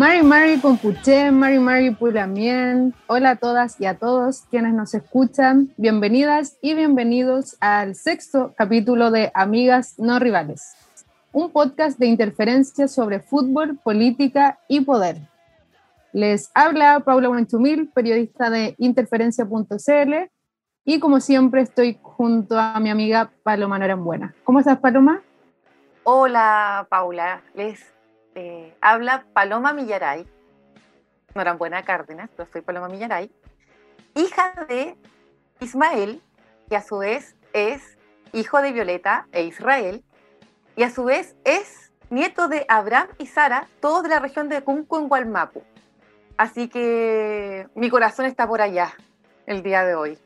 Mari Mari Compuché, Mari Mari Pulamien. Hola a todas y a todos quienes nos escuchan. Bienvenidas y bienvenidos al sexto capítulo de Amigas No Rivales, un podcast de interferencia sobre fútbol, política y poder. Les habla Paula Buenchumil, periodista de interferencia.cl y como siempre estoy junto a mi amiga Paloma Norambuena. ¿Cómo estás, Paloma? Hola, Paula. Les eh, habla Paloma Millaray, Norambuena Cárdenas, pero soy Paloma Millaray, hija de Ismael, que a su vez es hijo de Violeta e Israel, y a su vez es nieto de Abraham y Sara, todos de la región de Cunco en Gualmapu. Así que mi corazón está por allá el día de hoy.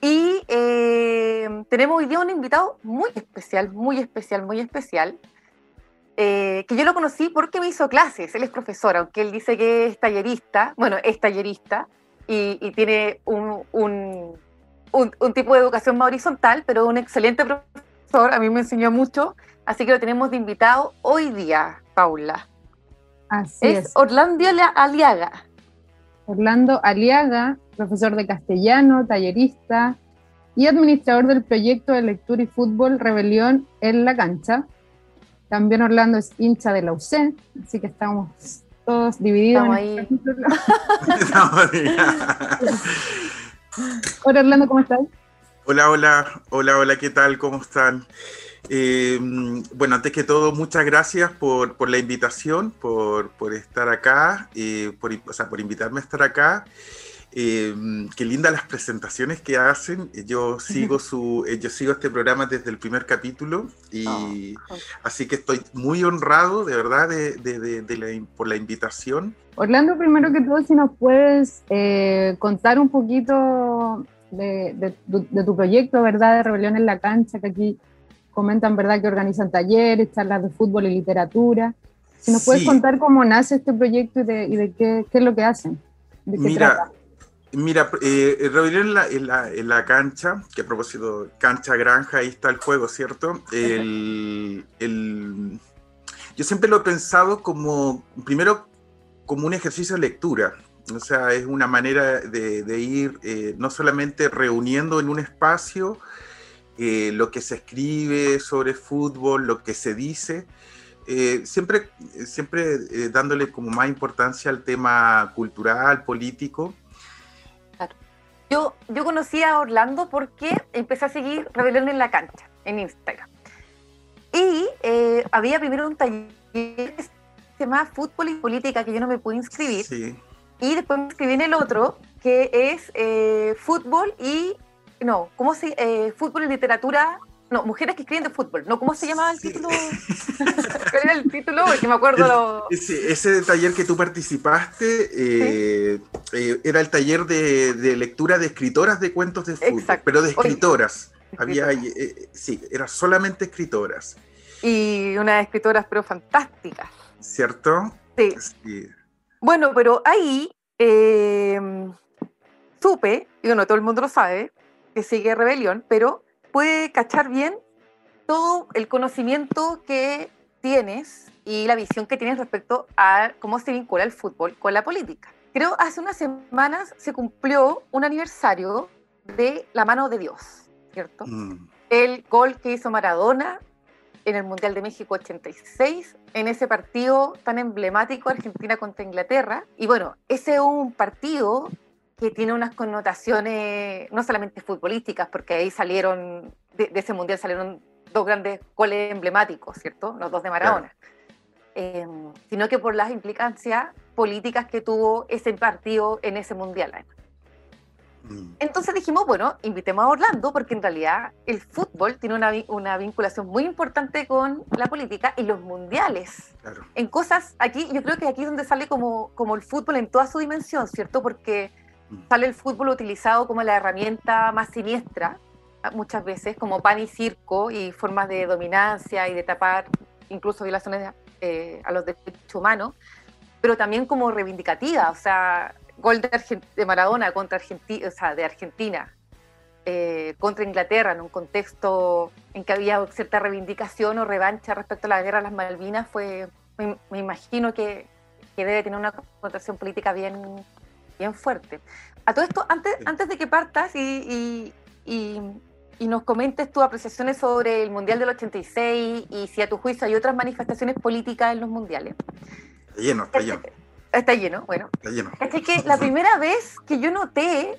Y eh, tenemos hoy día un invitado muy especial, muy especial, muy especial, eh, que yo lo conocí porque me hizo clases. Él es profesor, aunque él dice que es tallerista, bueno, es tallerista y, tiene un, un, un, tipo de educación más horizontal, pero un excelente profesor, a mí me enseñó mucho, así que lo tenemos de invitado hoy día, Paula. Así es. es. Orlando Aliaga. Orlando Aliaga, profesor de castellano, tallerista y administrador del proyecto de lectura y fútbol Rebelión en la cancha. También Orlando es hincha de la UC, así que estamos todos divididos. Estamos ahí. hola Orlando, ¿cómo estás? Hola, hola, hola, hola, ¿qué tal? ¿Cómo están? Eh, bueno, antes que todo, muchas gracias por, por la invitación, por, por estar acá, eh, por, o sea, por invitarme a estar acá. Eh, qué lindas las presentaciones que hacen. Yo sigo su, yo sigo este programa desde el primer capítulo y oh. así que estoy muy honrado, de verdad, de, de, de la, por la invitación. Orlando, primero que todo, si nos puedes contar un poquito de, tu proyecto, ¿verdad? De Rebelión en la Cancha, que aquí comentan, ¿verdad?, que organizan talleres, charlas de fútbol y literatura. Si nos puedes contar cómo nace este proyecto y de, qué, es lo que hacen. mira, mira eh, Rebelión en la, en, la, cancha, que a propósito, cancha granja, ahí está el juego, ¿cierto? Yo siempre lo he pensado como, primero, como un ejercicio de lectura. O sea, es una manera de, ir eh, no solamente reuniendo en un espacio, eh, lo que se escribe sobre fútbol, lo que se dice, eh, siempre, siempre eh, dándole como más importancia al tema cultural, político. Yo, yo conocí a Orlando porque empecé a seguir Rebelión en la cancha, en Instagram. Y había primero un taller que se llamaba Fútbol y Política, que yo no me pude inscribir. Y después me inscribí en el otro, que es Fútbol y no, ¿cómo se, eh, fútbol y literatura, no, mujeres que escriben de fútbol, no, ¿cómo se llamaba el título? ¿Cuál era el título? Porque me acuerdo. Ese, ese, taller que tú participaste eh, eh, era el taller de, de, lectura de escritoras de cuentos de fútbol, pero de escritoras. Había, sí, era solamente escritoras. Y unas escritoras, pero fantásticas. ¿Cierto? Sí. Bueno, pero ahí supe, y bueno, todo el mundo lo sabe, que sigue Rebelión, pero puede cachar bien todo el conocimiento que tienes y la visión que tienes respecto a cómo se vincula el fútbol con la política. Creo hace unas semanas se cumplió un aniversario de la mano de Dios, ¿cierto? Mm. El gol que hizo Maradona en el Mundial de México 86, en ese partido tan emblemático Argentina contra Inglaterra. Y bueno, ese es un partido que tiene unas connotaciones no solamente futbolísticas, porque ahí salieron, de, ese mundial salieron dos grandes goles emblemáticos, ¿cierto? Los dos de Maradona. Em, sino que por las implicancias políticas que tuvo ese partido en ese mundial. Mm. Entonces dijimos, bueno, invitemos a Orlando porque en realidad el fútbol tiene una, una vinculación muy importante con la política y los mundiales. En cosas, aquí yo creo que aquí es donde sale como, como el fútbol en toda su dimensión, ¿cierto? Porque sale el fútbol utilizado como la herramienta más siniestra, muchas veces, como pan y circo y formas de dominancia y de tapar incluso violaciones eh, a los derechos humanos, pero también como reivindicativa, o sea, gol de, Maradona contra Argentina, o sea, de Argentina eh, contra Inglaterra en un contexto en que había cierta reivindicación o revancha respecto a la guerra de las Malvinas fue me, imagino que, que, debe tener una connotación política bien, bien fuerte. A todo esto, antes, antes de que partas y, y, y, nos comentes tus apreciaciones sobre el Mundial del 86 y si a tu juicio hay otras manifestaciones políticas en los mundiales. Está lleno, está lleno. Está lleno, bueno. Está lleno. Es que la primera vez que yo noté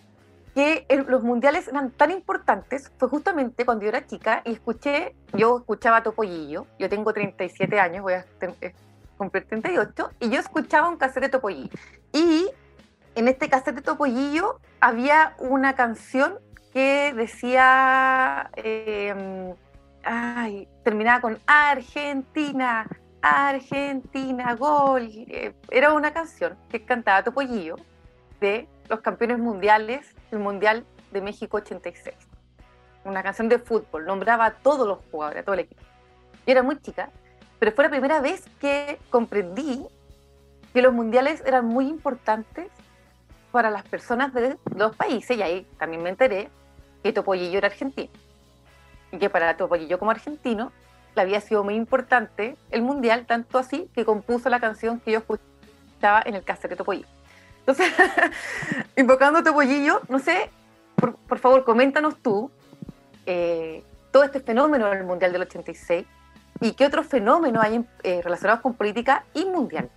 que los mundiales eran tan importantes fue justamente cuando yo era chica y escuché, yo escuchaba Topollillo, yo tengo 37 años, voy a eh, cumplir 38, y yo escuchaba un cassette de Topollillo. Y en este cassette Topollillo había una canción que decía, eh, ay, terminaba con Argentina, Argentina, gol. Eh, era una canción que cantaba Topollillo de los campeones mundiales, el Mundial de México 86. Una canción de fútbol, nombraba a todos los jugadores, a todo el equipo. Yo era muy chica, pero fue la primera vez que comprendí que los mundiales eran muy importantes para las personas de los países, y ahí también me enteré que Topollillo era argentino. Y que para Topollillo como argentino le había sido muy importante el mundial, tanto así que compuso la canción que yo escuchaba en el cassette de Topollillo. Entonces, invocando Topollillo, no sé, por, favor, coméntanos tú eh, todo este fenómeno del mundial del 86 y qué otros fenómenos hay eh, relacionados con política y mundial.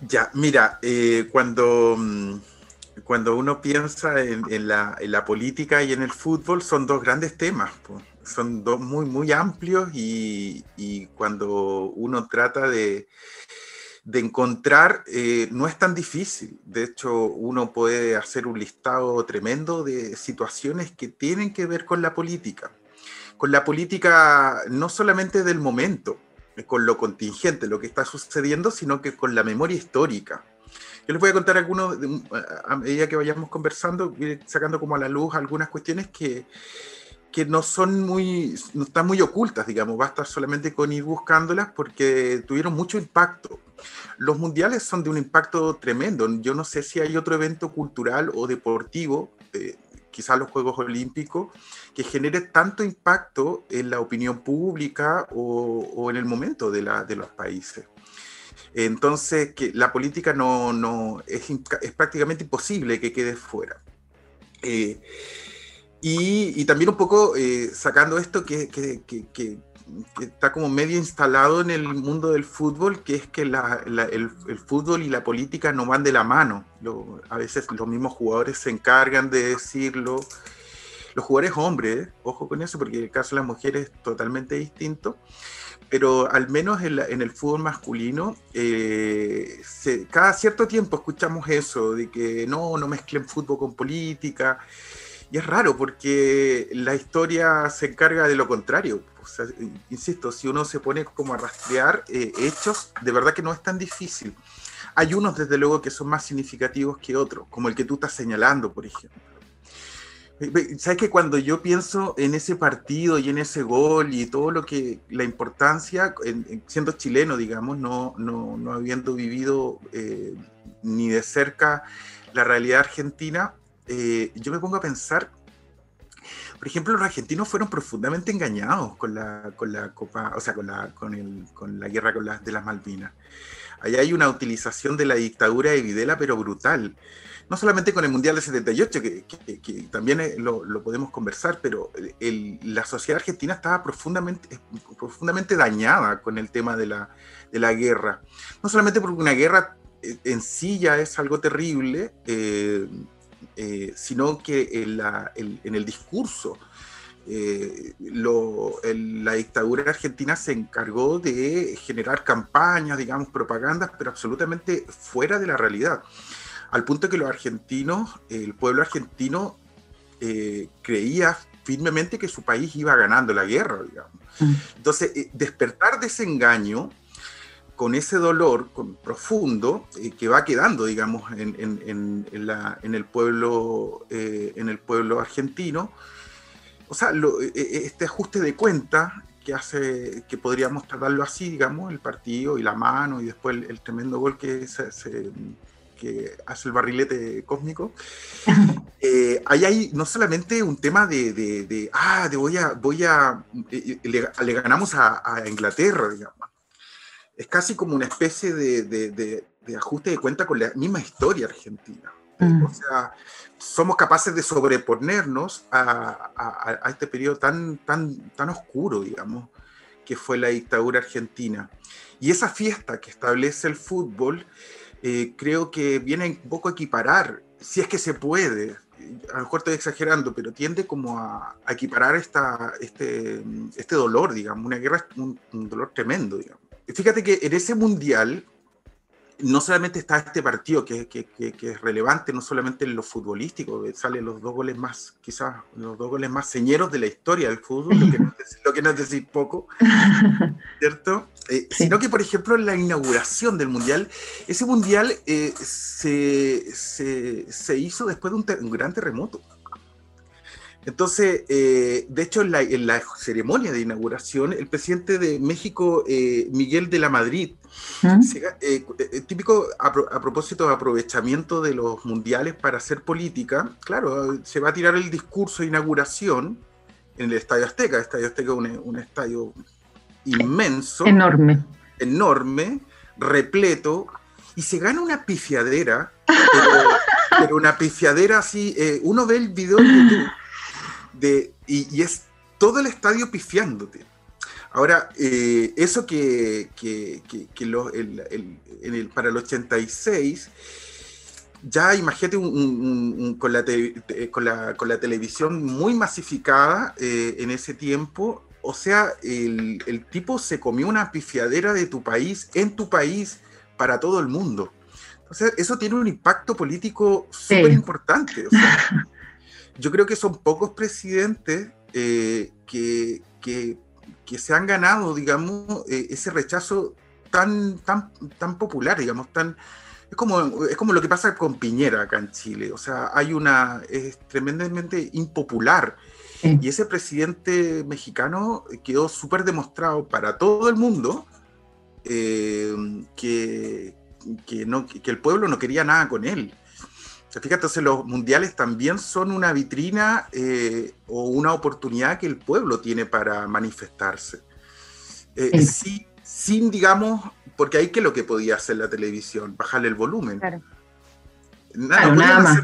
Ya, mira, eh, cuando, mm, cuando uno piensa en, la, política y en el fútbol, son dos grandes temas, son dos muy, muy amplios y, cuando uno trata de, de encontrar, eh, no es tan difícil. De hecho, uno puede hacer un listado tremendo de situaciones que tienen que ver con la política. Con la política no solamente del momento, con lo contingente, lo que está sucediendo, sino que con la memoria histórica. Yo les voy a contar algunos, a medida que vayamos conversando, sacando como a la luz algunas cuestiones que, que no son muy, no están muy ocultas, digamos, basta solamente con ir buscándolas porque tuvieron mucho impacto. Los mundiales son de un impacto tremendo. Yo no sé si hay otro evento cultural o deportivo, quizás los Juegos Olímpicos, que genere tanto impacto en la opinión pública o, en el momento de, la, de, los países. Entonces, que la política no, no es, es, prácticamente imposible que quede fuera. Eh, y, también un poco eh, sacando esto que, que, está como medio instalado en el mundo del fútbol, que es que el, fútbol y la política no van de la mano. a veces los mismos jugadores se encargan de decirlo los jugadores hombres, ojo con eso, porque el caso de las mujeres es totalmente distinto, pero al menos en, el fútbol masculino, eh, cada cierto tiempo escuchamos eso, de que no, no mezclen fútbol con política, y es raro porque la historia se encarga de lo contrario. Insisto, si uno se pone como a rastrear eh, hechos, de verdad que no es tan difícil. Hay unos, desde luego, que son más significativos que otros, como el que tú estás señalando, por ejemplo. Sabes que cuando yo pienso en ese partido y en ese gol y todo lo que, la importancia, siendo chileno, digamos, no, no, no habiendo vivido eh, ni de cerca la realidad argentina, eh, yo me pongo a pensar, por ejemplo, los argentinos fueron profundamente engañados con la, con la Copa, o sea, con la, con el, con la guerra con las de las Malvinas. Allá hay una utilización de la dictadura de Videla, pero brutal no solamente con el Mundial de 78, que, también eh, lo, podemos conversar, pero la sociedad argentina estaba profundamente, profundamente dañada con el tema de la, de la guerra. No solamente porque una guerra eh, en sí ya es algo terrible, eh, sino que en, el discurso, la dictadura argentina se encargó de generar campañas, digamos, propagandas, pero absolutamente fuera de la realidad al punto que los argentinos, el pueblo argentino eh, creía firmemente que su país iba ganando la guerra, digamos. Mm. Entonces, eh, despertar de ese engaño con ese dolor profundo eh, que va quedando, digamos, en, el pueblo, en el pueblo argentino, o sea, este ajuste de cuenta que hace que podríamos tratarlo así, digamos, el partido y la mano y después el, tremendo gol que se, que hace el barrilete cósmico, eh, ahí hay no solamente un tema de, de, ah, de voy a, voy a, eh, le, ganamos a, Inglaterra, digamos. Es casi como una especie de, ajuste de cuenta con la misma historia argentina. Mm. O sea, somos capaces de sobreponernos a, este periodo tan, tan, tan oscuro, digamos, que fue la dictadura argentina. Y esa fiesta que establece el fútbol, eh, creo que viene un poco a equiparar, si es que se puede, a lo mejor estoy exagerando, pero tiende como a, equiparar esta, este, este dolor, digamos, una guerra, un, un dolor tremendo, digamos. Fíjate que en ese mundial, no solamente está este partido que, que, que, es relevante, no solamente en lo futbolístico, salen los dos goles más, quizás los dos goles más señeros de la historia del fútbol, lo que no es, lo que no es decir poco, ¿cierto? Eh, sino que, por ejemplo, en la inauguración del Mundial, ese Mundial eh, se, se, se, hizo después de un, un gran terremoto. Entonces, eh, de hecho, en la, ceremonia de inauguración, el presidente de México, eh, Miguel de la Madrid, ¿Mm? eh, típico a, propósito de aprovechamiento de los mundiales para hacer política, claro, se va a tirar el discurso de inauguración en el Estadio Azteca. El Estadio Azteca es un, estadio inmenso. Enorme. Enorme, repleto, y se gana una pifiadera, pero, una pifiadera así. uno ve el video en YouTube y, es todo el estadio pifiándote. Ahora, eh, eso que, para el 86, ya imagínate con, la con, la, televisión muy masificada eh, en ese tiempo, o sea, el, tipo se comió una pifiadera de tu país, en tu país, para todo el mundo. Entonces, eso tiene un impacto político súper importante. O sea, yo creo que son pocos presidentes eh, que, que, se han ganado, digamos, eh, ese rechazo tan, tan, tan popular, digamos, tan... Es como, es como lo que pasa con Piñera acá en Chile, o sea, hay una... es tremendamente impopular. Y ese presidente mexicano quedó súper demostrado para todo el mundo eh, que, que, no, que el pueblo no quería nada con él. Fíjate, entonces los mundiales también son una vitrina eh, o una oportunidad que el pueblo tiene para manifestarse. Eh, sí. sin, digamos, porque ahí que lo que podía hacer la televisión, bajarle el volumen. Claro. Nada, nada más.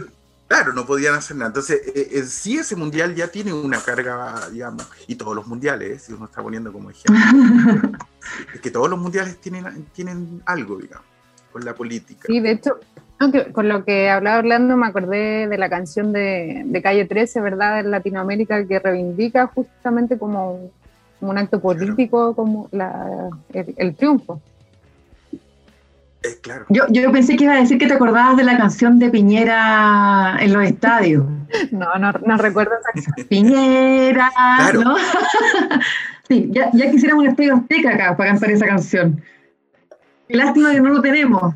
claro, no podían hacer nada. Entonces, eh, sí ese mundial ya tiene una carga, digamos, y todos los mundiales, si uno está poniendo como ejemplo, es que todos los mundiales tienen, tienen algo, digamos, con la política. Sí, de hecho, con lo que hablaba Orlando me acordé de la canción de, Calle 13, ¿verdad? En Latinoamérica que reivindica justamente como, un acto político, como el, triunfo. Eh, claro. Yo, yo pensé que iba a decir que te acordabas de la canción de Piñera en los estadios. No, no, no recuerdo esa canción. Piñera, ¿no? sí, ya, ya quisiéramos un estadio azteca acá para cantar esa canción. Qué lástima que no lo tenemos.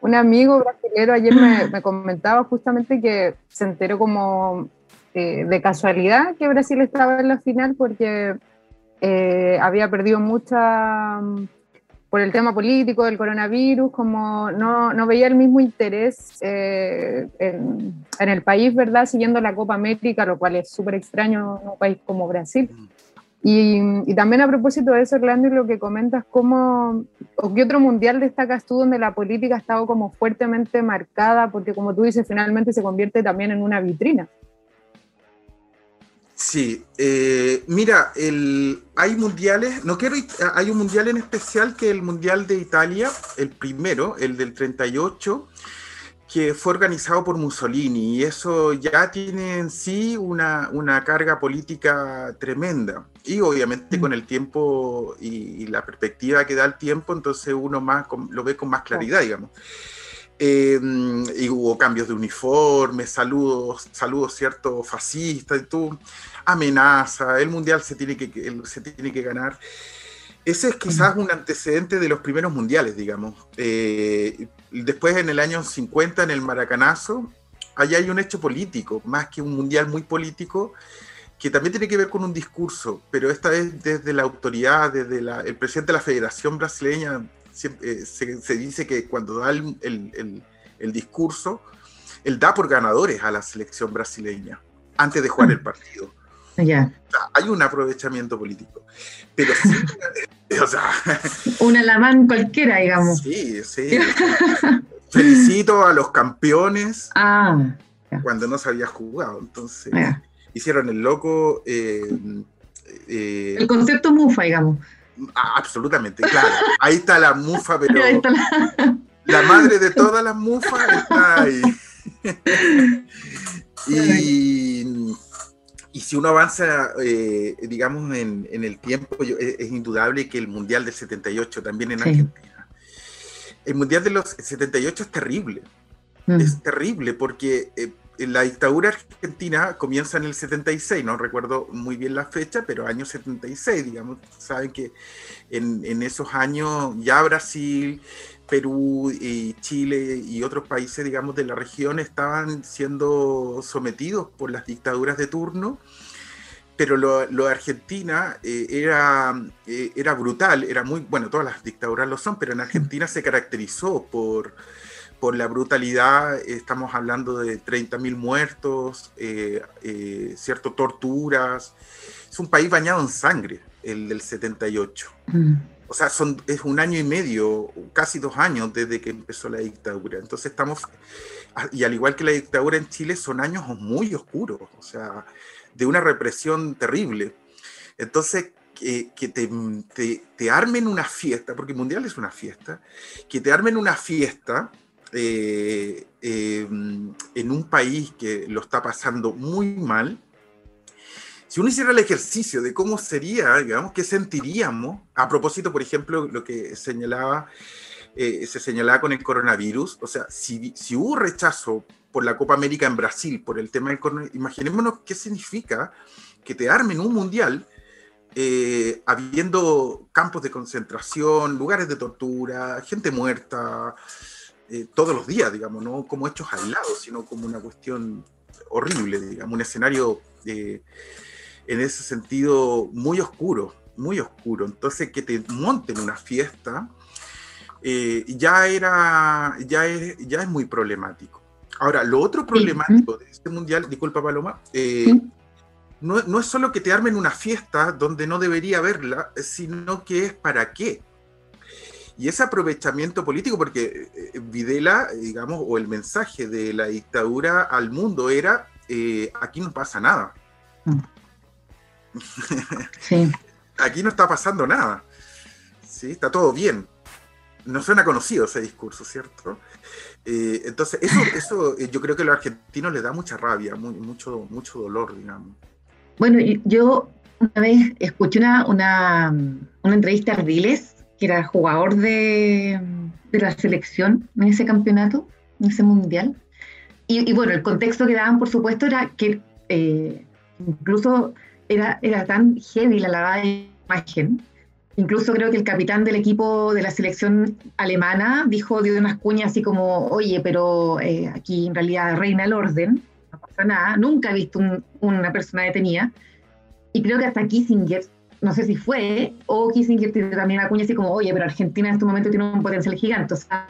Un amigo brasileño ayer me, comentaba justamente que se enteró como eh, de casualidad que Brasil estaba en la final porque eh, había perdido mucha mm, por el tema político del coronavirus, como no, no veía el mismo interés eh, en, en, el país, ¿verdad? Siguiendo la Copa América, lo cual es súper extraño en un país como Brasil. Y, también a propósito de eso, Orlando, y lo que comentas, ¿cómo, o qué otro mundial destacas tú donde la política ha estado como fuertemente marcada? Porque como tú dices, finalmente se convierte también en una vitrina. Sí, eh, mira, el, hay mundiales, no quiero, hay un mundial en especial que el Mundial de Italia, el primero, el del 38, que fue organizado por Mussolini y eso ya tiene en sí una, una carga política tremenda. Y obviamente mm. con el tiempo y, la perspectiva que da el tiempo, entonces uno más lo ve con más claridad, digamos. Eh, y hubo cambios de uniforme, saludos, saludos cierto, fascistas, y tú, amenaza, el mundial se tiene que, se tiene que ganar. Ese es quizás un antecedente de los primeros mundiales, digamos. Eh, después, en el año 50, en el Maracanazo, allá hay un hecho político, más que un mundial muy político, que también tiene que ver con un discurso, pero esta vez desde la autoridad, desde el presidente de la Federación Brasileña, eh, se, dice que cuando da el, el, discurso, él da por ganadores a la selección brasileña antes de jugar el partido. Hay un aprovechamiento político. Pero sí, o sea. Un alamán cualquiera, digamos. Sí, sí. Felicito a los campeones Ah, cuando no se había jugado. Entonces, hicieron el loco. eh, eh, el concepto mufa, digamos. ah, absolutamente, claro. Ahí está la mufa, pero Ahí está la- la madre de todas las mufas está ahí. y, y si uno avanza, eh, digamos, en, en el tiempo, yo- es, es indudable que el Mundial del 78 también en Sí. Argentina. El Mundial de los 78 es terrible. Mm. Es terrible porque eh, la dictadura argentina comienza en el 76, no recuerdo muy bien la fecha, pero año 76, digamos. Saben que en, en esos años ya Brasil, Perú y Chile y otros países, digamos, de la región estaban siendo sometidos por las dictaduras de turno. Pero lo, de Argentina eh, era, eh, era brutal, era muy, bueno, todas las dictaduras lo son, pero en Argentina se caracterizó por, por la brutalidad, estamos hablando de 30.000 muertos, eh, eh, cierto, torturas. Es un país bañado en sangre, el del 78. Mm. O sea, son, es un año y medio, casi dos años desde que empezó la dictadura. Entonces estamos, y al igual que la dictadura en Chile, son años muy oscuros, o sea, de una represión terrible. Entonces, que, que te, te, te armen una fiesta, porque el Mundial es una fiesta, que te armen una fiesta eh, eh, en un país que lo está pasando muy mal, si uno hiciera el ejercicio de cómo sería, digamos, qué sentiríamos, a propósito, por ejemplo, lo que señalaba, eh, se señalaba con el coronavirus, o sea, si, hubo rechazo por la Copa América en Brasil por el tema del coronavirus, imaginémonos qué significa que te armen un mundial eh, habiendo campos de concentración, lugares de tortura, gente muerta, eh, todos los días, digamos, no como hechos aislados, sino como una cuestión horrible, digamos, un escenario eh, en ese sentido muy oscuro, muy oscuro. Entonces, que te monten una fiesta eh, ya era, ya es, ya es muy problemático. Ahora, lo otro problemático de este mundial, disculpa Paloma, eh, Sí. no, no es solo que te armen una fiesta donde no debería haberla, sino que es para qué. Y ese aprovechamiento político, porque eh, Videla, digamos, o el mensaje de la dictadura al mundo era, eh, aquí no pasa nada, Sí. aquí no está pasando nada, ¿sí? está todo bien. No suena conocido ese discurso, ¿cierto? Eh, entonces, eso, eso eh, yo creo que a los argentinos les da mucha rabia, mu- mucho, mucho dolor, digamos. Bueno, yo una vez escuché una, una, una entrevista a Ardiles, que era jugador de, de la selección en ese campeonato, en ese mundial. Y, y bueno, el contexto que daban, por supuesto, era que eh, incluso era, era tan heavy la lavada de imagen. Incluso creo que el capitán del equipo de la selección alemana dijo, dio unas cuñas así como, oye, pero eh, aquí en realidad reina el orden, no pasa nada, nunca he visto un- una persona detenida. Y creo que hasta Kissinger, no sé si fue, o Kissinger tiene también la cuña así como, oye, pero Argentina en este momento tiene un potencial gigante, o sea,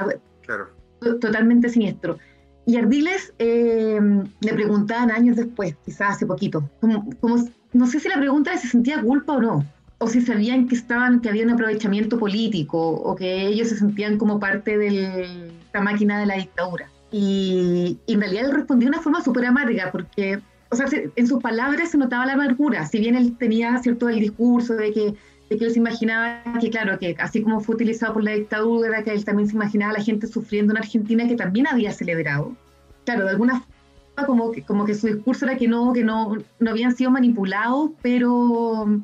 Claro. to- totalmente siniestro. Y Ardiles eh, le preguntaban años después, quizás hace poquito, como, como- no sé si la pregunta era si sentía culpa o no, o si sabían que estaban, que había un aprovechamiento político, o que ellos se sentían como parte de la máquina de la dictadura. Y, y en realidad él respondió de una forma súper amarga, porque, o sea, se- en sus palabras se notaba la amargura, si bien él tenía cierto el discurso de que de que él se imaginaba que, claro, que así como fue utilizado por la dictadura, que él también se imaginaba a la gente sufriendo en Argentina que también había celebrado. Claro, de alguna como que, como que su discurso era que no, que no, no habían sido manipulados, pero,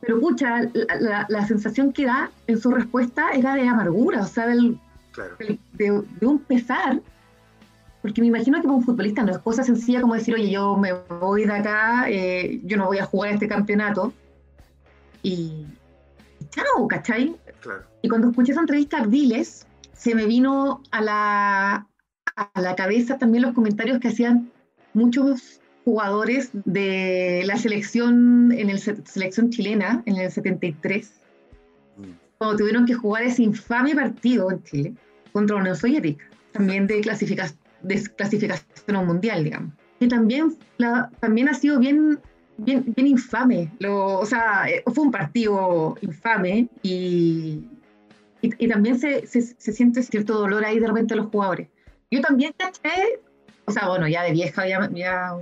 pero pucha, la, la- la sensación que da en su respuesta era de amargura, o sea, del- Claro. del- de, de un pesar, porque me imagino que para un futbolista no es cosa sencilla como decir, oye, yo me voy de acá, eh, yo no voy a jugar este campeonato, y y chao, ¿cachai? Claro. Y cuando escuché esa entrevista a Ardiles, se me vino a la, a la cabeza también los comentarios que hacían muchos jugadores de la selección en el se- selección chilena en el 73, Mm. cuando tuvieron que jugar ese infame partido en Chile contra la Unión Soviética, también de clasificación, desclasificación a un mundial, digamos. Que también, la- también ha sido bien bien, bien infame. Lo, o sea, eh, fue un partido infame y, y, también se, se, se, siente cierto dolor ahí de repente a los jugadores. Yo también caché, o sea, bueno, ya de vieja, ya, ya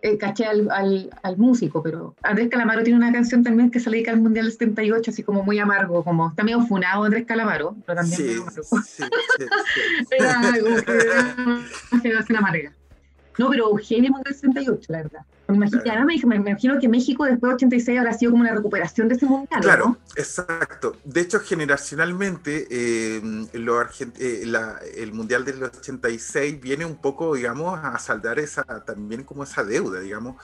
eh, caché al, al, al, músico, pero Andrés Calamaro tiene una canción también que se dedica al Mundial 78, así como muy amargo, como está medio funado Andrés Calamaro, pero también sí. Sí, sí, sí. era algo que era una generación amarga. No, pero Eugenia Mundial 68, la verdad. Me imagino, claro. me, me, imagino que México después de 86 habrá sido como una recuperación de ese mundial. Claro, ¿no? exacto. De hecho, generacionalmente, eh, lo eh, la, el mundial del 86 viene un poco, digamos, a saldar esa también como esa deuda, digamos,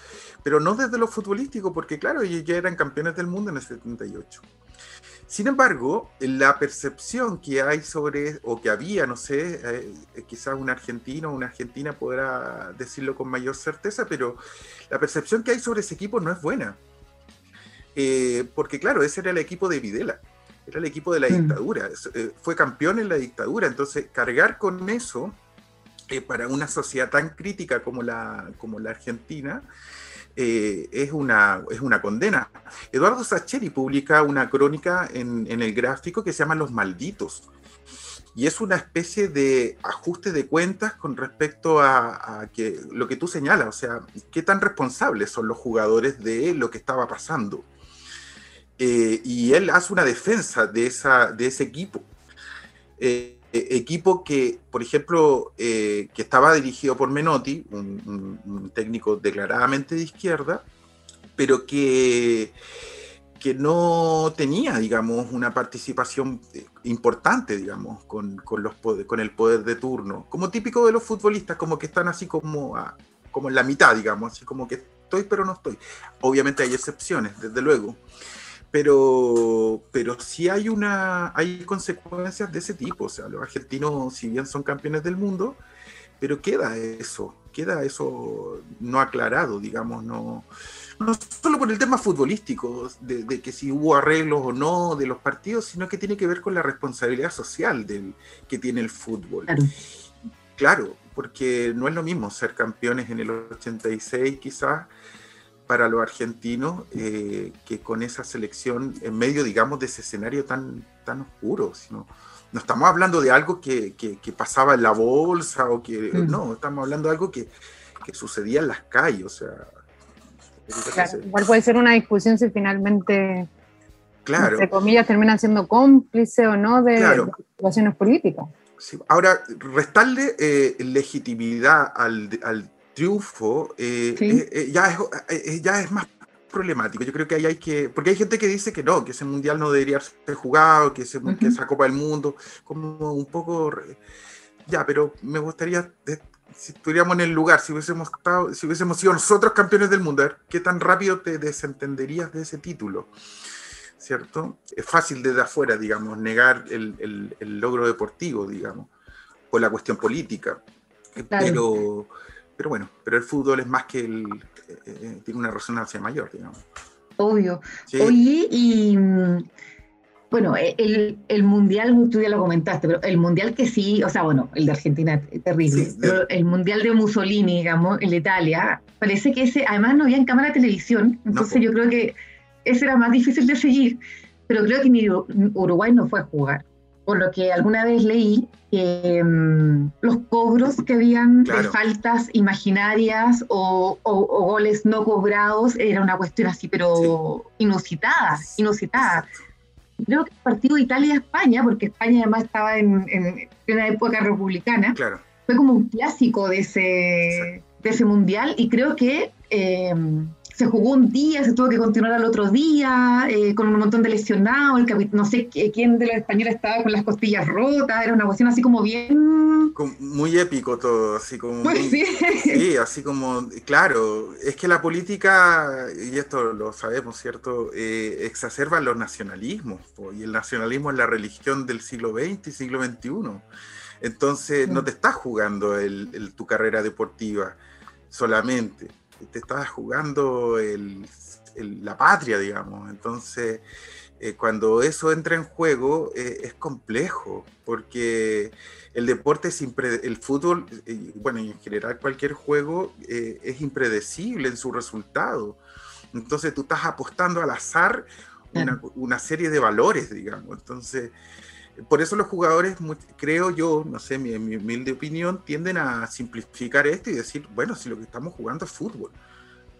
pero no desde lo futbolístico, porque claro, ellos ya eran campeones del mundo en el 78. Sin embargo, la percepción que hay sobre, o que había, no sé, eh, quizás un argentino o una argentina podrá decirlo con mayor certeza, pero la percepción que hay sobre ese equipo no es buena. Eh, porque claro, ese era el equipo de Videla, era el equipo de la dictadura, eh, fue campeón en la dictadura, entonces cargar con eso para una sociedad tan crítica como la, como la Argentina, eh, es, una, es una condena. Eduardo Sacheri publica una crónica en, en, el gráfico que se llama Los Malditos. Y es una especie de ajuste de cuentas con respecto a, que, lo que tú señalas, o sea, qué tan responsables son los jugadores de lo que estaba pasando. Eh, y él hace una defensa de, esa, de ese equipo. Eh, equipo que, por ejemplo, eh, que estaba dirigido por Menotti, un, técnico declaradamente de izquierda, pero que, que no tenía, digamos, una participación importante, digamos, con, con, los con el poder de turno, como típico de los futbolistas, como que están así como, a, como en la mitad, digamos, así como que estoy pero no estoy. Obviamente hay excepciones, desde luego pero, pero sí hay, una, hay consecuencias de ese tipo. O sea, los argentinos, si bien son campeones del mundo, pero queda eso, queda eso no aclarado, digamos, no, no solo por el tema futbolístico, de, de, que si hubo arreglos o no de los partidos, sino que tiene que ver con la responsabilidad social del, que tiene el fútbol. Claro. claro, porque no es lo mismo ser campeones en el 86 quizás para los argentinos eh, que con esa selección en medio, digamos, de ese escenario tan, tan oscuro. Sino, no estamos hablando de algo que, que, que pasaba en la bolsa o que... Mm. No, estamos hablando de algo que, que sucedía en las calles. O sea, claro, igual puede ser una discusión si finalmente, claro. entre comillas, terminan siendo cómplice o no de, claro. de situaciones políticas. Sí. Ahora, restarle eh, legitimidad al, al triunfo eh, sí. eh, eh ya, es, eh, ya es más problemático. Yo creo que ahí hay que. Porque hay gente que dice que no, que ese mundial no debería ser jugado, que, ese, uh -huh. que esa Copa del Mundo, como un poco. Ya, pero me gustaría. Si estuviéramos en el lugar, si hubiésemos, estado, si hubiésemos sido nosotros campeones del mundo, a ver, ¿qué tan rápido te desentenderías de ese título? ¿Cierto? Es fácil desde afuera, digamos, negar el, el, el logro deportivo, digamos, por la cuestión política. Claro. Pero pero bueno, pero el fútbol es más que el, eh, eh, tiene una resonancia mayor, digamos. Obvio. Sí. Oye, y bueno, el, el, mundial, tú ya lo comentaste, pero el mundial que sí, o sea, bueno, el de Argentina terrible, sí, pero el mundial de Mussolini, digamos, el de Italia, parece que ese, además no había en cámara de televisión, entonces no, yo creo que ese era más difícil de seguir, pero creo que ni Uruguay no fue a jugar por lo que alguna vez leí que um, los cobros que habían claro. de faltas imaginarias o, o, o, goles no cobrados era una cuestión así, pero sí. inusitada, inusitada. Creo que el partido de Italia-España, porque España además estaba en, en, una época republicana, claro. fue como un clásico de ese, de ese mundial y creo que... Eh, se jugó un día, se tuvo que continuar al otro día, eh, con un montón de lesionados, el no sé quién de los españoles estaba con las costillas rotas, era una cuestión así como bien... Muy épico todo, así como... Pues muy, sí. sí. así como, claro, es que la política, y esto lo sabemos, ¿cierto?, eh, exacerba los nacionalismos, y el nacionalismo es la religión del siglo XX y siglo XXI. Entonces, no te estás jugando el, el, tu carrera deportiva solamente te estás jugando el, el, la patria, digamos. Entonces, eh, cuando eso entra en juego, eh, es complejo, porque el deporte es el fútbol, eh, bueno, y en general cualquier juego es impredecible en su resultado. Entonces tú estás apostando al azar una, una serie de valores, digamos. Entonces, por eso los jugadores, creo yo, no sé, mi, mi, humilde opinión, tienden a simplificar esto y decir, bueno, si lo que estamos jugando es fútbol.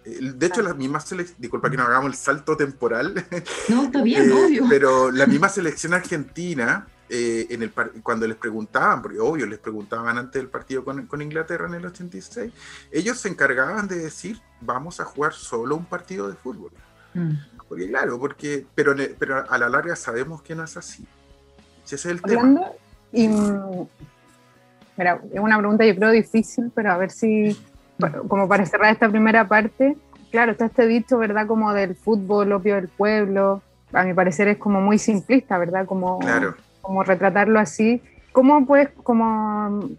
De hecho, la misma selección, disculpa que no hagamos el salto temporal. No, está bien, eh, obvio. Pero la misma selección argentina, eh, en el, cuando les preguntaban, porque obvio les preguntaban antes del partido con, con, Inglaterra en el 86, ellos se encargaban de decir, vamos a jugar solo un partido de fútbol. Mm. Porque claro, porque, pero, pero a la larga sabemos que no es así. Ese es el tema. Y, mira, es una pregunta yo creo difícil, pero a ver si como para cerrar esta primera parte, claro, está este dicho, ¿verdad? Como del fútbol, opio del pueblo. A mi parecer es como muy simplista, ¿verdad? Como, como retratarlo así. ¿Cómo puedes como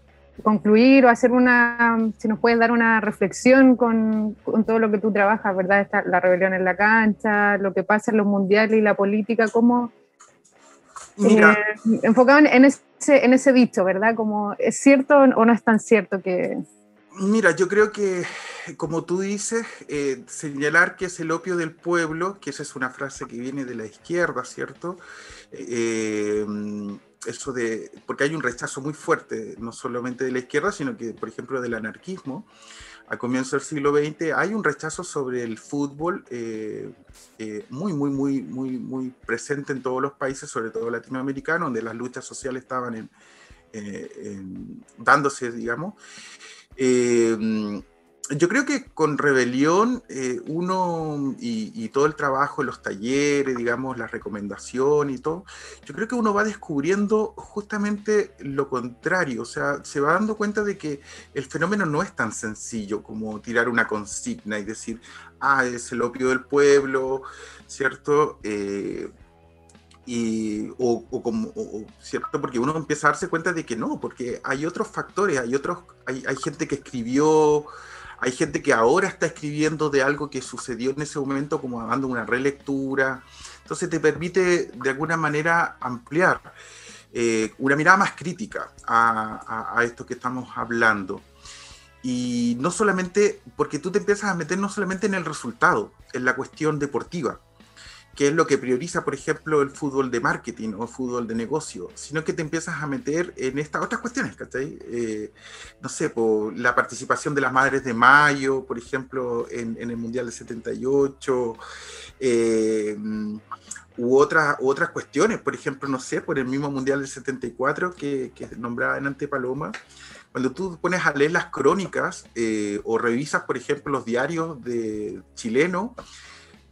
concluir o hacer una, si nos puedes dar una reflexión con, con todo lo que tú trabajas, ¿verdad? Está la rebelión en la cancha, lo que pasa en los mundiales y la política, ¿cómo, eh, enfocado en, ese, en ese dicho, ¿verdad? Como, ¿Es cierto o no es tan cierto que, Mira, yo creo que, como tú dices, eh, señalar que es el opio del pueblo, que esa es una frase que viene de la izquierda, ¿cierto? Eh, eso de, porque hay un rechazo muy fuerte, no solamente de la izquierda, sino que, por ejemplo, del anarquismo. A comienzos del siglo XX hay un rechazo sobre el fútbol eh, muy, muy, muy, muy, muy presente en todos los países, sobre todo latinoamericanos, donde las luchas sociales estaban en, dándose, digamos. Yo creo que con Rebelión, eh, uno y, todo el trabajo, los talleres, digamos, la recomendación y todo, yo creo que uno va descubriendo justamente lo contrario, o sea, se va dando cuenta de que el fenómeno no es tan sencillo como tirar una consigna y decir, ah, es el opio del pueblo, ¿cierto? Eh, y, o, como, ¿cierto? Porque uno empieza a darse cuenta de que no, porque hay otros factores, hay otros, hay, hay, gente que escribió, hay gente que ahora está escribiendo de algo que sucedió en ese momento, como dando una relectura. Entonces te permite de alguna manera ampliar eh, una mirada más crítica a, a, a esto que estamos hablando. Y no solamente, porque tú te empiezas a meter no solamente en el resultado, en la cuestión deportiva, que es lo que prioriza, por ejemplo, el fútbol de marketing o fútbol de negocio, sino que te empiezas a meter en estas otras cuestiones, ¿cachai? Eh, no sé, por la participación de las Madres de Mayo, por ejemplo, en, el Mundial de 78, eh, u, otras, otras cuestiones, por ejemplo, no sé, por el mismo Mundial del 74 que, que nombraba en Antepaloma, cuando tú pones a leer las crónicas eh, o revisas, por ejemplo, los diarios de chileno,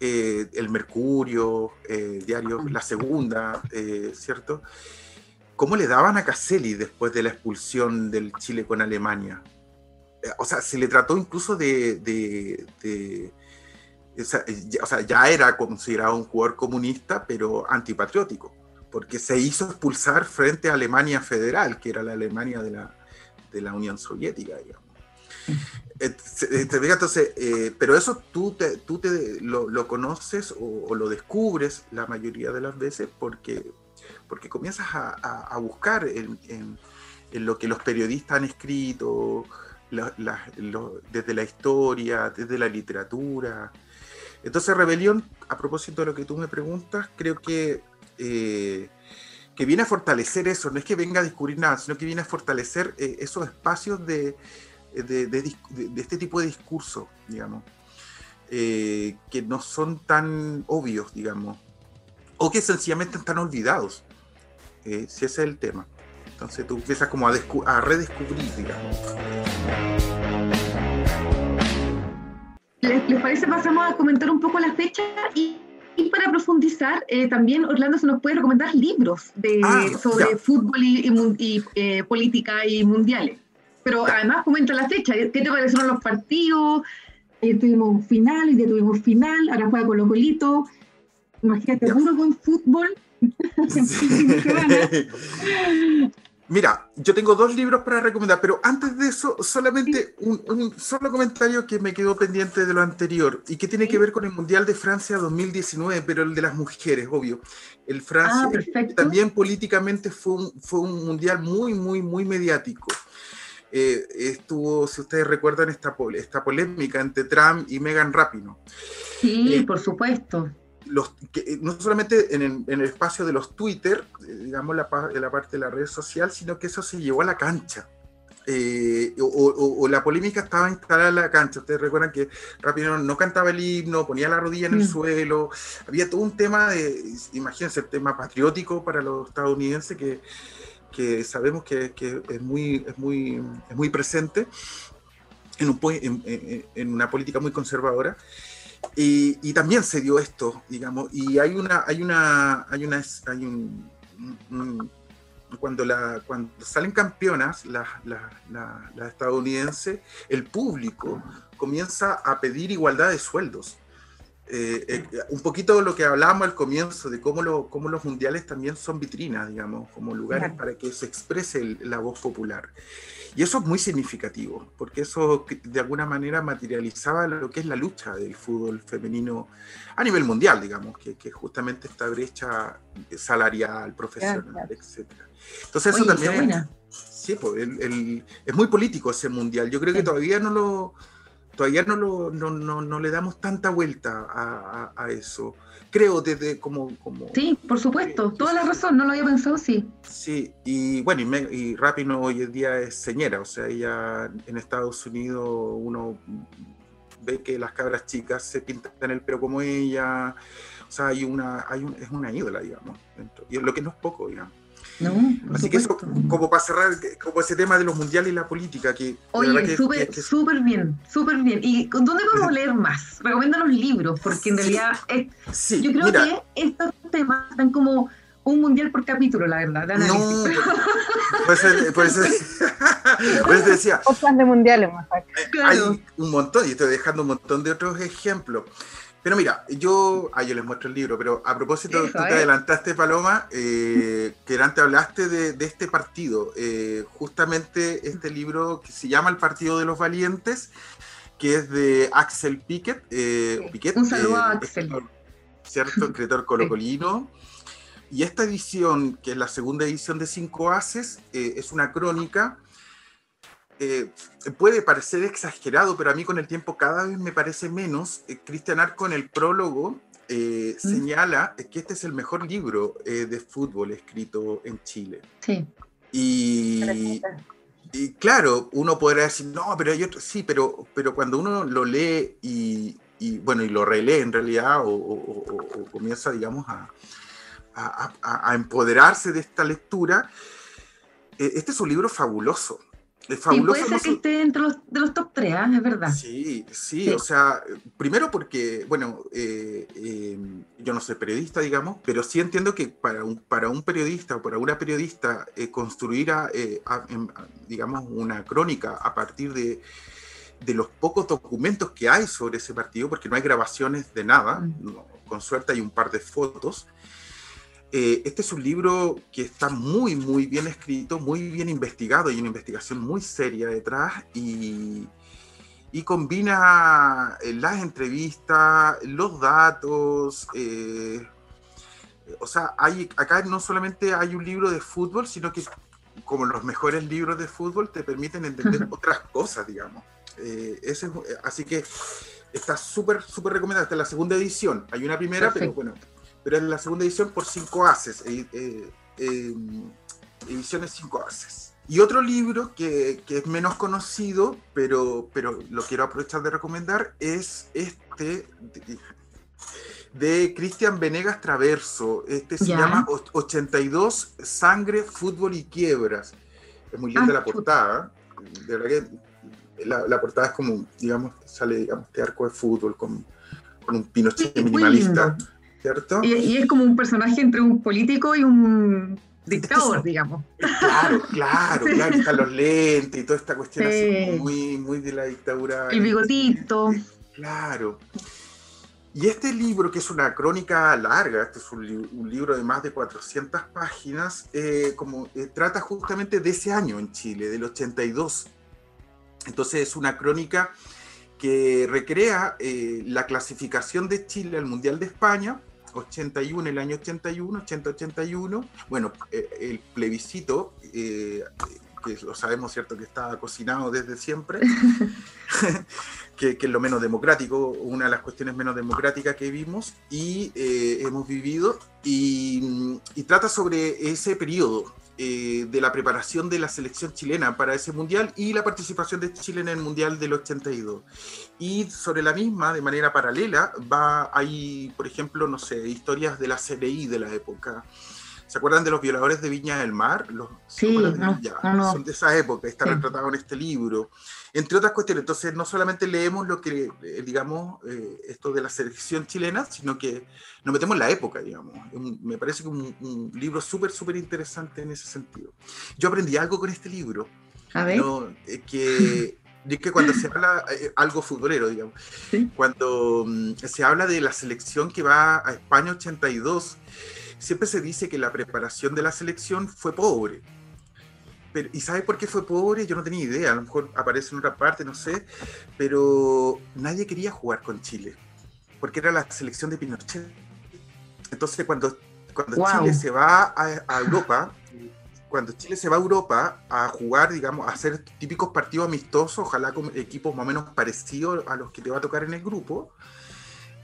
eh, el Mercurio, eh, diario La Segunda, eh, ¿cierto? ¿Cómo le daban a Caselli después de la expulsión del Chile con Alemania? O sea, se le trató incluso de... o, sea, ya, era considerado un jugador comunista, pero antipatriótico, porque se hizo expulsar frente a Alemania Federal, que era la Alemania de la, de la Unión Soviética, digamos. Eh, entonces, eh, pero eso tú, te, tú te lo, conoces o, lo descubres la mayoría de las veces porque, porque comienzas a, buscar en, lo que los periodistas han escrito, desde la historia, desde la literatura. Entonces, Rebelión, a propósito de lo que tú me preguntas, creo que, eh, que viene a fortalecer eso, no es que venga a descubrir nada, sino que viene a fortalecer esos espacios de de, este tipo de discurso, digamos, eh, que no son tan obvios, digamos, o que sencillamente están olvidados, eh, si ese es el tema. Entonces tú empiezas como a, a redescubrir, digamos. ¿Les, parece? Pasamos a comentar un poco la fecha y, para profundizar, eh, también Orlando se nos puede recomendar libros de, ah, sobre fútbol y, y política y mundiales. Pero además comenta la fecha, ¿qué te parecieron los partidos? Ayer tuvimos un final, y ya tuvimos final, ahora juega con los Colito. Imagínate, puro buen fútbol. Mira, yo tengo dos libros para recomendar, pero antes de eso, solamente un, solo comentario que me quedó pendiente de lo anterior y que tiene que ver con el Mundial de Francia 2019, pero el de las mujeres, obvio. El Francia ah, también políticamente fue un, fue un mundial muy, muy, muy mediático. Eh, estuvo, si ustedes recuerdan, esta, esta polémica entre Trump y Megan Rapino. Sí, por supuesto. Los, que, no solamente en el, en el, espacio de los Twitter, digamos la, la parte de la red social, sino que eso se llevó a la cancha. Eh, o, o, la polémica estaba instalada en la cancha. Ustedes recuerdan que Rapino no cantaba el himno, ponía la rodilla en el mm. suelo. Había todo un tema de, imagínense, el tema patriótico para los estadounidenses que, que sabemos que, que, es, muy, es, muy, es muy presente en, un, en, en una política muy conservadora. Y, y, también se dio esto, digamos, y hay una, hay una, hay una, hay un, cuando, la, cuando salen campeonas las la, la, estadounidenses, el público comienza a pedir igualdad de sueldos. Eh, eh, un poquito lo que hablábamos al comienzo, de cómo, lo, cómo los mundiales también son vitrinas, digamos, como lugares para que se exprese la voz popular. Y eso es muy significativo, porque eso de alguna manera materializaba lo que es la lucha del fútbol femenino a nivel mundial, digamos, que, que justamente esta brecha salarial, profesional, etc. Entonces eso también... Es, sí, pues, el, es muy político ese mundial. Yo creo que todavía no lo todavía no, lo, no, no, no, le damos tanta vuelta a, a, a eso creo, desde como... como sí, por supuesto, toda la razón, no lo había pensado, sí. Sí, y bueno, y, y Rapino hoy en día es señera, o sea, ella en Estados Unidos uno ve que las cabras chicas se pintan el pelo como ella, o sea, hay una, hay un, es una ídola, digamos, y lo que no es poco, digamos. No, Así que eso, como para cerrar, como ese tema de los mundiales y la política, que... Oye, súper bien, súper bien. ¿Y dónde podemos leer más? Recomiendo los libros, porque en realidad yo creo que estos temas están como un mundial por capítulo, la verdad. De no, pues, pues, pues decía. Otras de mundiales, más Hay un montón, y estoy dejando un montón de otros ejemplos. Pero mira, yo, ah, yo les muestro el libro, pero a propósito, tú te adelantaste, Paloma, eh, que antes hablaste de, este partido, eh, justamente este libro que se llama El Partido de los Valientes, que es de Axel Piquet. Eh, Un saludo a Axel. ¿Cierto? Escritor colocolino. Y esta edición, que es la segunda edición de Cinco Haces, es una crónica eh, puede parecer exagerado, pero a mí con el tiempo cada vez me parece menos. Eh, Cristian Arco en el prólogo eh, mm. señala que este es el mejor libro de fútbol escrito en Chile. Sí. Y, y, claro, uno podrá decir, no, pero hay otro, sí, pero, pero cuando uno lo lee y, y bueno, y lo relee en realidad, o, o, comienza, digamos, a, a, a, empoderarse de esta lectura, este es un libro fabuloso. Es fabuloso. puede ser que esté dentro de los top 3, ¿ah? es verdad. Sí, sí, o sea, primero porque, bueno, eh, eh, yo no soy periodista, digamos, pero sí entiendo que para un, para un periodista o para una periodista eh, construir, digamos, una crónica a partir de, de, los pocos documentos que hay sobre ese partido, porque no hay grabaciones de nada, mm. con suerte hay un par de fotos, eh, este es un libro que está muy, muy bien escrito, muy bien investigado, y una investigación muy seria detrás y, y combina eh, las entrevistas, los datos. Eh, o sea, hay, acá no solamente hay un libro de fútbol, sino que como los mejores libros de fútbol te permiten entender otras cosas, digamos. ese, así que está súper, súper recomendado. Esta es la segunda edición. Hay una primera, pero bueno, pero en la segunda edición por cinco haces, eh, eh, em, ediciones cinco haces. Y otro libro que, que, es menos conocido, pero, pero lo quiero aprovechar de recomendar, es este de, Cristian Venegas Traverso. Este se llama 82 Sangre, Fútbol y Quiebras. Es muy linda ah, la portada. De verdad que la, la, portada es como, digamos, sale, digamos, este arco de fútbol con, con un Pinochet minimalista. Y, es como un personaje entre un político y un dictador, digamos. Claro, claro, claro, están los lentes y toda esta cuestión así muy, muy de la dictadura. El bigotito. Claro. Y este libro, que es una crónica larga, este es un, libro de más de 400 páginas, eh, como, eh, trata justamente de ese año en Chile, del 82. Entonces es una crónica que recrea eh, la clasificación de Chile al Mundial de España 81, el año 81, 80-81, bueno, eh, el plebiscito, eh, que lo sabemos, ¿cierto?, que está cocinado desde siempre, que, que, es lo menos democrático, una de las cuestiones menos democráticas que vimos y eh, hemos vivido, y, y, trata sobre ese periodo eh, de la preparación de la selección chilena para ese mundial y la participación de Chile en el mundial del 82. Y sobre la misma, de manera paralela, va hay, por ejemplo, no sé, historias de la CDI de la época. ¿Se acuerdan de los violadores de Viña del Mar? Los, sí, no, no, son de esa época, está sí. retratado en este libro entre otras cuestiones. Entonces, no solamente leemos lo que, eh, digamos, eh, esto de la selección chilena, sino que nos metemos en la época, digamos. Un, me parece que un, un libro súper, súper interesante en ese sentido. Yo aprendí algo con este libro. A ver. ¿no? Eh, que, es que cuando se habla, eh, algo futbolero, digamos, ¿Sí? cuando um, se habla de la selección que va a España 82, siempre se dice que la preparación de la selección fue pobre. Pero, ¿Y sabe por qué fue pobre? Yo no tenía idea, a lo mejor aparece en otra parte, no sé, pero nadie quería jugar con Chile, porque era la selección de Pinochet. Entonces cuando, cuando Wow. Chile se va a, a Europa, cuando Chile se va a Europa a jugar, digamos, a hacer típicos partidos amistosos, ojalá con equipos más o menos parecidos a los que te va a tocar en el grupo,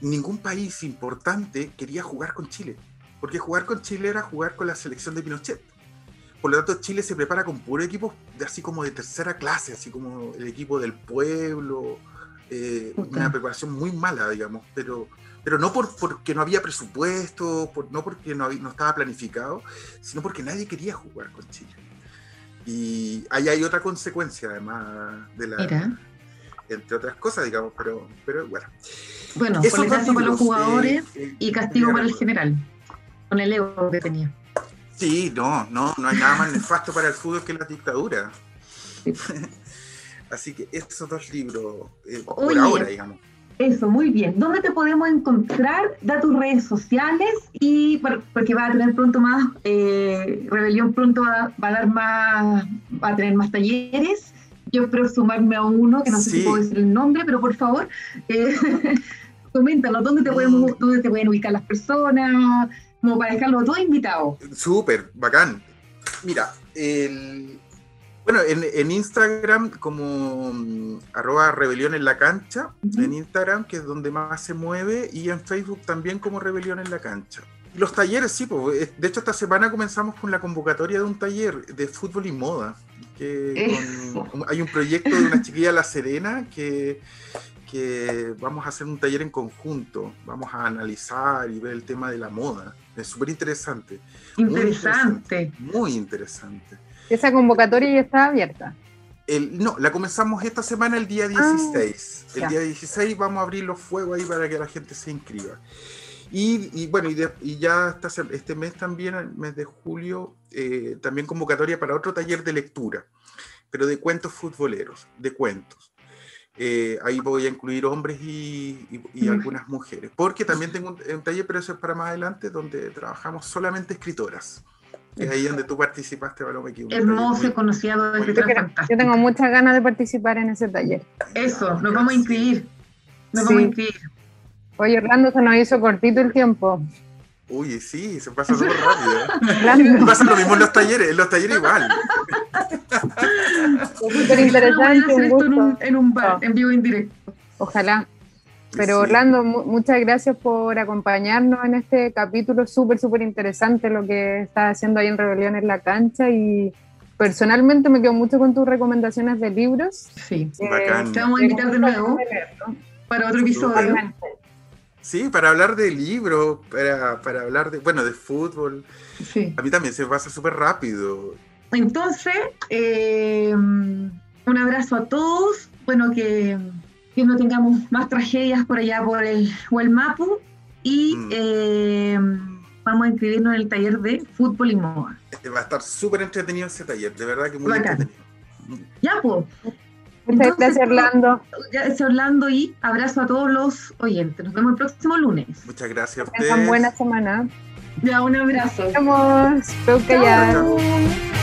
ningún país importante quería jugar con Chile, porque jugar con Chile era jugar con la selección de Pinochet. Por lo tanto, Chile se prepara con puro equipos de, así como de tercera clase, así como el equipo del pueblo, eh, una preparación muy mala, digamos, pero, pero no por, porque no había presupuesto, por- no porque no, había- no estaba planificado, sino porque nadie quería jugar con Chile. Y ahí hay otra consecuencia, además de la, entre otras cosas, digamos, pero, pero bueno. Bueno, dos coletazo para los jugadores eh, eh, y castigo para el general, con el ego que tenía. Sí, no, no, no hay nada más nefasto para el fútbol que la dictadura. Sí. Así que esos dos libros, eh, por Oye. ahora, digamos. Eso, muy bien. ¿Dónde te podemos encontrar? Da tus redes sociales y por- porque va a tener pronto más, eh, Rebelión pronto va, va a dar más, va a tener más talleres. Yo espero sumarme a uno, que no sé si puedo decir el nombre, pero por favor, eh, coméntanos, ¿dónde te, podemos, ¿dónde te pueden ubicar las personas? Como para dejarlo todo invitado. Súper, bacán. Mira, el, bueno, en, en Instagram como mm, arroba rebelión en la cancha, en Instagram, que es donde más se mueve, y en Facebook también como rebelión en la cancha. Los talleres, sí, pues, eh, de hecho esta semana comenzamos con la convocatoria de un taller de fútbol y moda. Que con- hay un proyecto de una chiquilla La Serena que, que vamos a hacer un taller en conjunto, vamos a analizar y ver el tema de la moda. Es súper interesante. Muy Interesante. Muy interesante. Esa convocatoria ya está abierta. El, no, la comenzamos esta semana el día 16. el ya. día 16 vamos a abrir los fuegos ahí para que la gente se inscriba. Y, y bueno, y, de- y ya este mes también, el mes de julio, eh, también convocatoria para otro taller de lectura, pero de cuentos futboleros, de cuentos. Eh, ahí voy a incluir hombres y, y- y algunas mujeres, porque también tengo un, un taller, pero eso es para más adelante, donde trabajamos solamente escritoras. Es ahí donde tú participaste, Paloma. Hermoso muy- y conocido Yo, yo tengo muchas ganas de participar en ese taller. Eso, nos vamos a inscribir. Nos Sí. vamos a inscribir. Oye, Orlando, se nos hizo cortito el tiempo. Uy, sí, se pasa súper rápido. Orlando, Pasa lo mismo en los talleres, en los talleres igual. Súper interesante, un esto en un, gusto. en un bar, Ah. en vivo y en directo. Ojalá. Pero Sí. Orlando, mu- muchas gracias por acompañarnos en este capítulo súper, súper interesante lo que estás haciendo ahí en Rebelión en la cancha y personalmente me quedo mucho con tus recomendaciones de libros. Sí. Eh, Bacán. Te vamos a invitar de nuevo para otro episodio. Sí, para hablar de libros, para, para hablar de, bueno, de fútbol. Sí. A mí también se pasa súper rápido. Entonces, eh, un abrazo a todos. Bueno, que, que no tengamos más tragedias por allá por el Huelmapu. Y Mm. eh, vamos a inscribirnos en el taller de fútbol y moda. Eh, Va a estar súper entretenido ese taller, de verdad que muy Bacán. entretenido. Ya, pues. Muchas Entonces, gracias, Orlando. Gracias, Orlando, y abrazo a todos los oyentes. Nos vemos el próximo lunes. Muchas gracias a Tengan ustedes. buena semana. Ya, un abrazo. Nos vemos. Ya. Chao.